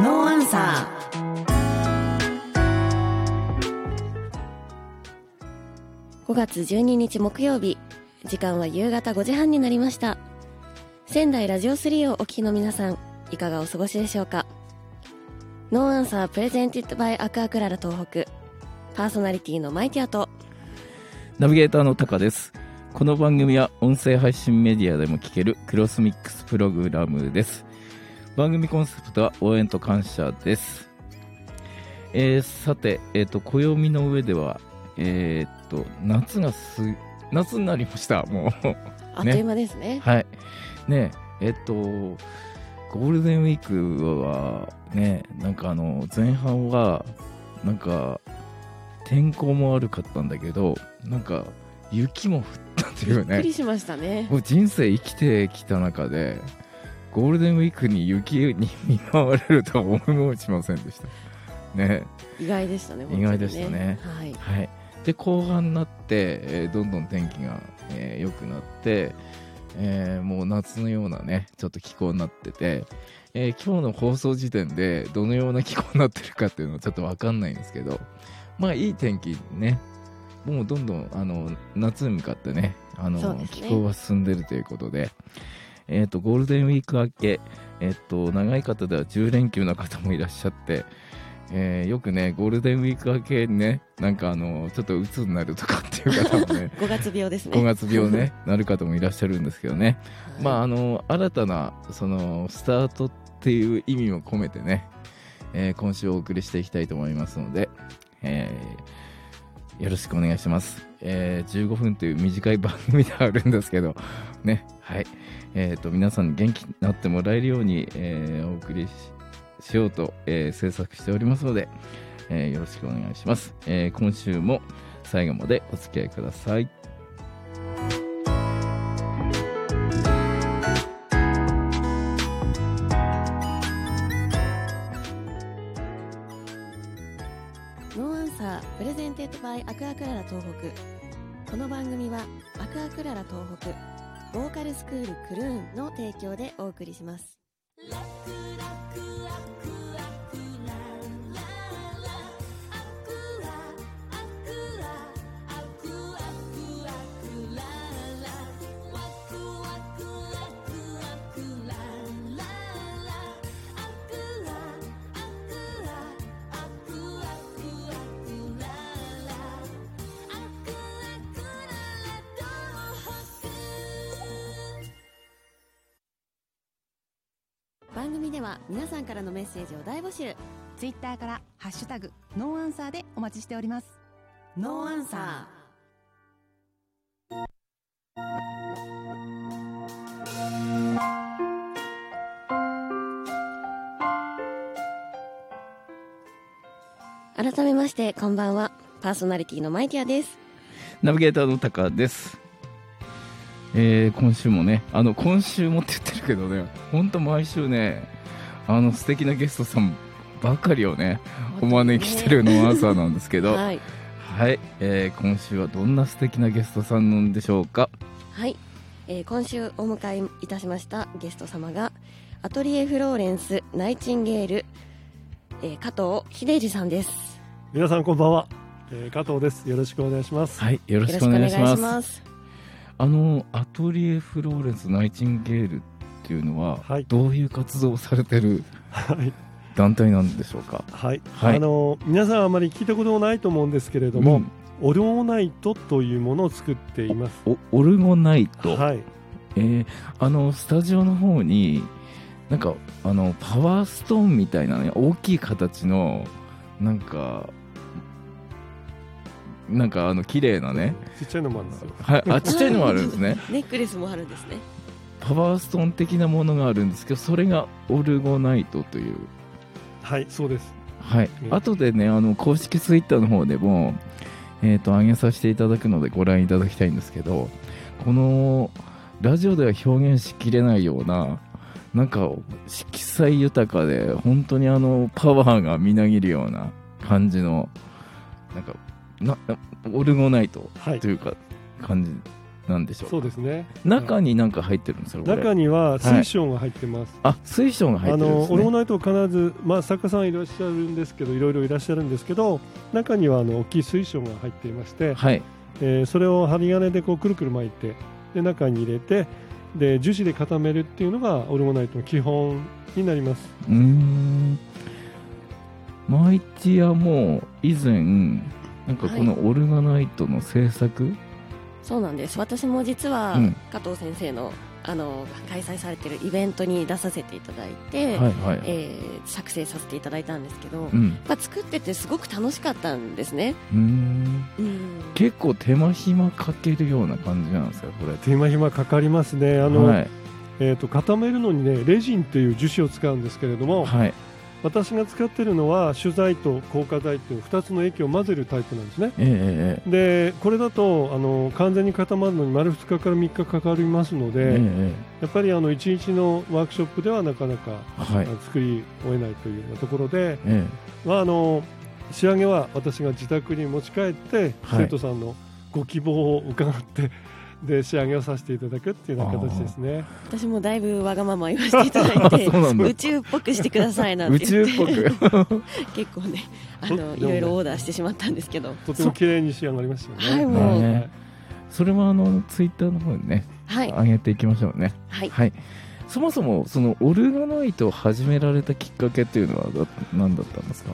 ノーアンサー。5月12日木曜日。時間は夕方5時半になりました。仙台ラジオ3をお聞きの皆さんいかがお過ごしでしょうか？ No Answer presented by アクアクララ東北。パーソナリティのマイティアと。ナビゲーターのタカです。この番組は音声配信メディアでも聞けるクロスミックスプログラムです番組コンセプトは応援と感謝ですえー、さて、えっ、ー、と、暦の上では、えっ、ー、と、夏がす、夏になりました、もう。あっという間ですね。はい。ねえっと、ゴールデンウィークはね、なんかあの、前半は、なんか、天候も悪かったんだけど、なんか、雪も降ったっていうね。びっくりしましたね。もう人生生きてきた中で、ゴールデンウィークに雪に見舞われるとは思いもしませんでした。ね。意外でしたね、ね意外でしたね。はい。はい。で、後半になって、えー、どんどん天気が、えー、良くなって、えー、もう夏のようなね、ちょっと気候になってて、えー、今日の放送時点でどのような気候になってるかっていうのはちょっとわかんないんですけど、まあいい天気ね、もうどんどんあの夏に向かってね、あの、ね、気候が進んでるということで、えっ、ー、と、ゴールデンウィーク明け、えっ、ー、と、長い方では10連休の方もいらっしゃって、えー、よくね、ゴールデンウィーク明けにね、なんかあの、ちょっと鬱になるとかっていう方もね、5月病ですね。5月病ね、なる方もいらっしゃるんですけどね、はい、まあ、あの、新たな、その、スタートっていう意味も込めてね、えー、今週お送りしていきたいと思いますので、えー、よろしくお願いします。えー、15分という短い番組ではあるんですけど、ね、はい。えっ、ー、と、皆さん元気になってもらえるように、えー、お送りしようと、え、制作しておりますので、え、よろしくお願いします、え、今週も最後までお付き合いください。 No Answer presented by アクアクララ東北この番組はアクアクララ東北ボーカルスクールクルーンの提供でお送りします。組では皆さんからのメッセージを大募集。ツイッターから「ハッシュタグノーアンサー」でお待ちしております。ノーアンサー。改めましてこんばんは。パーソナリティのマイティアです。ナビゲーターのタカですえー、今週もね、あの、今週もって言ってるけどね、ほんと毎週ね、あの、素敵なゲストさんばかりをね、お招きしてるのは朝なんですけど、はい、はい、えー、今週はどんな素敵なゲストさんなんでしょうか？はい、えー、今週お迎えいたしましたゲスト様が、アトリエフローレンスナイチンゲール、えー、加藤秀治さんです。皆さんこんばんは、えー、加藤です。よろしくお願いします。はい、よろしくお願いします。あのアトリエフローレンスナイチンゲールっていうのは、はい、どういう活動をされてる団体なんでしょうか、はい、はい、あの皆さんあまり聞いたこともないと思うんですけれども、うん、オルゴナイトというものを作っています。オルゴナイト？はい。えー、あのスタジオの方になんかあのパワーストーンみたいなね大きい形のなんかなんかあの綺麗なね。ちっちゃいのもあるんですよ。はい。あちっちゃいのもあるんですね。ネックレスもあるんですね。パワーストーン的なものがあるんですけどそれがオルゴナイトという。はいそうです。はい、後でねあの公式ツイッターの方でもえっ、ー、と上げさせていただくのでご覧いただきたいんですけどこのラジオでは表現しきれないようななんか色彩豊かで本当にあのパワーがみなぎるような感じのなんかなオルゴナイトというか感じなんでしょうそうですね。中に何か入ってるんですよこれ。中には水晶が入ってます、あ水晶が入あってるんですね。のオルゴナイト必ず、まあ、作家さんいらっしゃるんですけどいろいろいらっしゃるんですけど中にはあの大きい水晶が入っていまして、はい。えーそれを針金でこうくるくる巻いてで中に入れてで樹脂で固めるっていうのがオルゴナイトの基本になります。うーん。マイティアも以前なんかこのオルガナイトの制作、そうなんです。私も実はうん。加藤先生のあの開催されているイベントに出させていただいて、はいはい、えー作成させていただいたんですけど、やっうん。ぱ作っててすごく楽しかったんですね。うーん。うん。結構手間暇かけるような感じなんですよこれ。手間暇かかりますね。あの、はい。えー、と固めるのにねレジンという樹脂を使うんですけれども、はい私が使っているのは主材と硬化剤という2つの液を混ぜるタイプなんですね。ええでこれだとあの完全に固まるのに丸2日から3日かかりますのええで、え。やっぱりあの1日のワークショップではなかなか、えはい。作り終えないというようなところで、え。まあ、あの仕上げは私が自宅に持ち帰って、はい。生徒さんのご希望を伺ってで仕上げをさせていただくっていうような形ですね。私もだいぶわがまま言わせていただいて そうなんだ。宇宙っぽくしてくださいなんえて言って宇宙っぽく。結構ねあそのいろいろオーダーしてしまったんですけど。とても綺麗に仕上がりましたよね。はいもう。ね。それはあのツイッターの方にねはい。上げていきましょうね。はい。はい。そもそもそのオルガナイトを始められたきっかけっていうのはだ何だったんですか？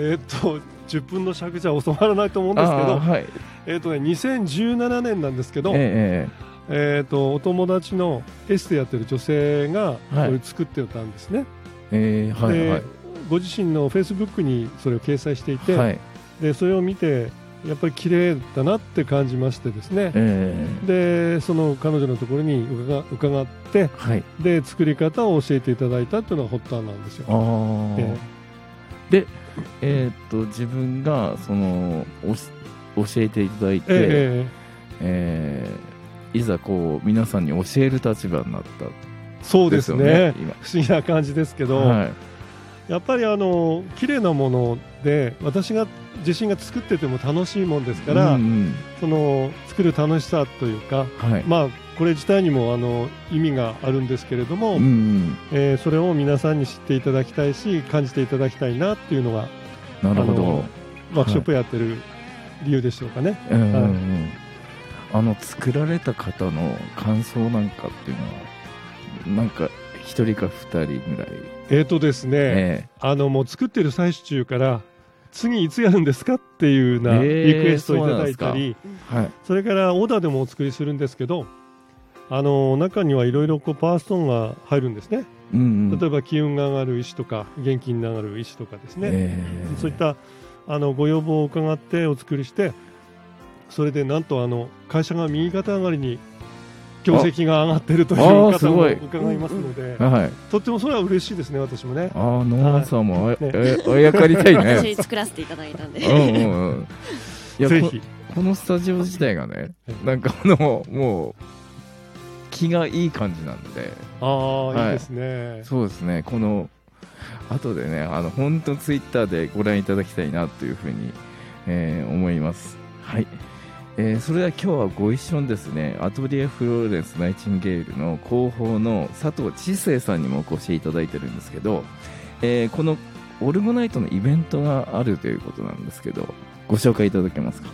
えーっと10分の尺じゃ収まらないと思うんですけど、はい。えーっとね2017年なんですけど、ええーっとお友達のエステやってる女性がこはい。れ作ってたんですね。ええー、はいではい。ご自身のフェイスブックにそれを掲載していて、はい。でそれを見てやっぱり綺麗だなって感じましてですね。えでその彼女のところに伺伺ってー、はい。で作り方を教えていただいたっていうのが発端なんですよ。あで えーっと自分がその教えていただいて、ええーいざこう皆さんに教える立場になった。えそうですね。不思議な感じですけど、はい。やっぱりあの綺麗なもので私が自身が作ってても楽しいもんですから、うんうん。その作る楽しさというかはい、まあこれ自体にもあの意味があるんですけれども、うんうん、えーそれを皆さんに知っていただきたいし感じていただきたいなっていうのがなるほど、ワークショップやってる理由でしょうかね。はい。んあの作られた方の感想なんかっていうのはなんか一人か二人ぐらい、えーとですね、えあのもう作ってる最中から次いつやるんですかっていうなえーリクエストをいただいたり、えはい。それからオーダーでもお作りするんですけどあの中にはいろいろこうパワーストーンが入るんですね。うんうん。例えば気運が上がる石とか元気に上がる石とかですね、えーそういったあのご要望を伺ってお作りしてそれでなんとあの会社が右肩上がりに業績が上がっているというああす方もごい。伺いますので、はいとってもそれは嬉しいですね私もね。ああノアさんもあ,、やかりたいね。私作らせていただいたんで。うんうんうん。いやこぜひ。このスタジオ自体がねなんかあのもう気がいい感じなんで。ああ、はい。いいですね。そうですね。この後でねあの本当ツイッターでご覧いただきたいなというふうに、えー思います。はい、えーそれでは今日はご一緒にですねアトリエフローレンスナイチンゲールの広報の佐藤知世さんにもお越しいただいてるんですけど、えーこのオルゴナイトのイベントがあるということなんですけどご紹介いただけますか？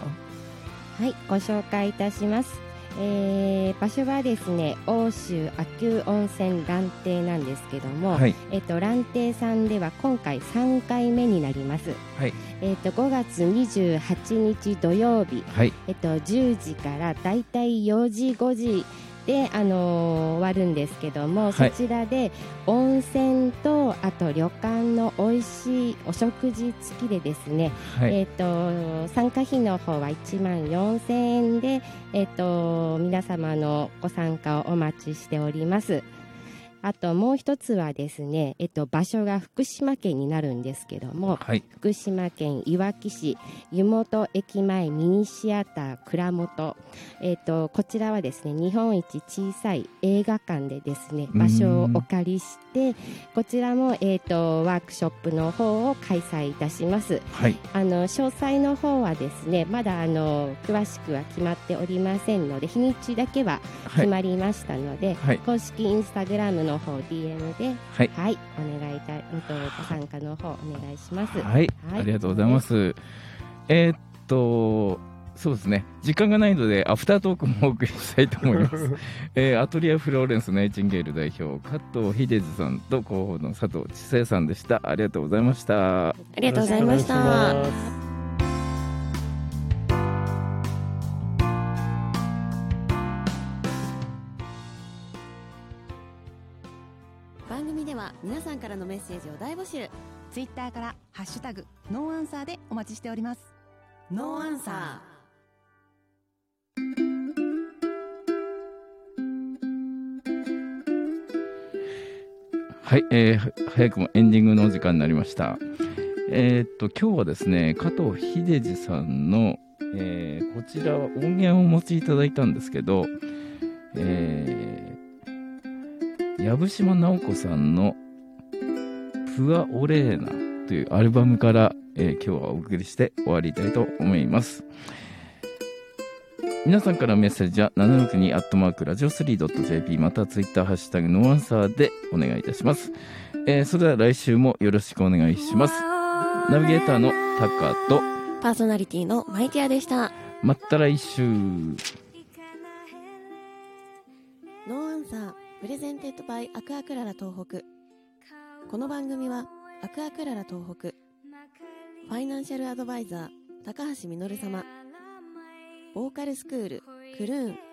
はい、ご紹介いたします。えー場所はですね、欧州亜球温泉蘭亭なんですけども、はい。えっと蘭亭さんでは今回3回目になります。はい。えっと5月28日土曜日、はい。えっと10時からだいたい4時5時であのー終わるんですけども、はいそちらで温泉とあと旅館の美味しいお食事付きでですね、はい、えっ、と参加費の方は1万4000円で、えっ、と皆様のご参加をお待ちしております。あともう一つはですね、えっと、場所が福島県になるんですけども、はい。福島県いわき市湯本駅前ミニシアター蔵元、えっと、こちらはですね日本一小さい映画館でですね場所をお借りしてこちらも、えっと、ワークショップの方を開催いたします。はい。あの詳細の方はですねまだあの詳しくは決まっておりませんので日にちだけははい。決まりましたので、はい。公式インスタグラムの方 DM ではい。はいお願いいた、ご参加の方お願いします。はい、ありがとうございます。えーっと、そうですね、時間がないので、アフタートークもお送りしたいと思います。えーアトリエフローレンスナイチンゲール代表、加藤秀治さんと広報の佐藤千世さんでした。ありがとうございました。ありがとうございました番組では皆さんからのメッセージを大募集ツイッターからハッシュタグノーアンサーでお待ちしておりますノーアンサはい、えー早くもエンディングのお時間になりました。えーっと、今日はですね、加藤秀治さんの、えーこちらは音源をお持ちいただいたんですけど、えー、藪島直子さんのプアオレーナというアルバムから、えー今日はお送りして終わりたいと思います。皆さんからのメッセージは762アットマークラジオ 3.jp またはツイッターハッシュタグノーアンサーでお願いいたします。えーそれでは来週もよろしくお願いします。ナビゲーターのタカと、ーパーソナリティのマイティアでしたまた来週。ノーアンサー presented by アクアクララ東北この番組はアクアクララ東北ファイナンシャルアドバイザー高橋実様ボーカルスクールクルーン。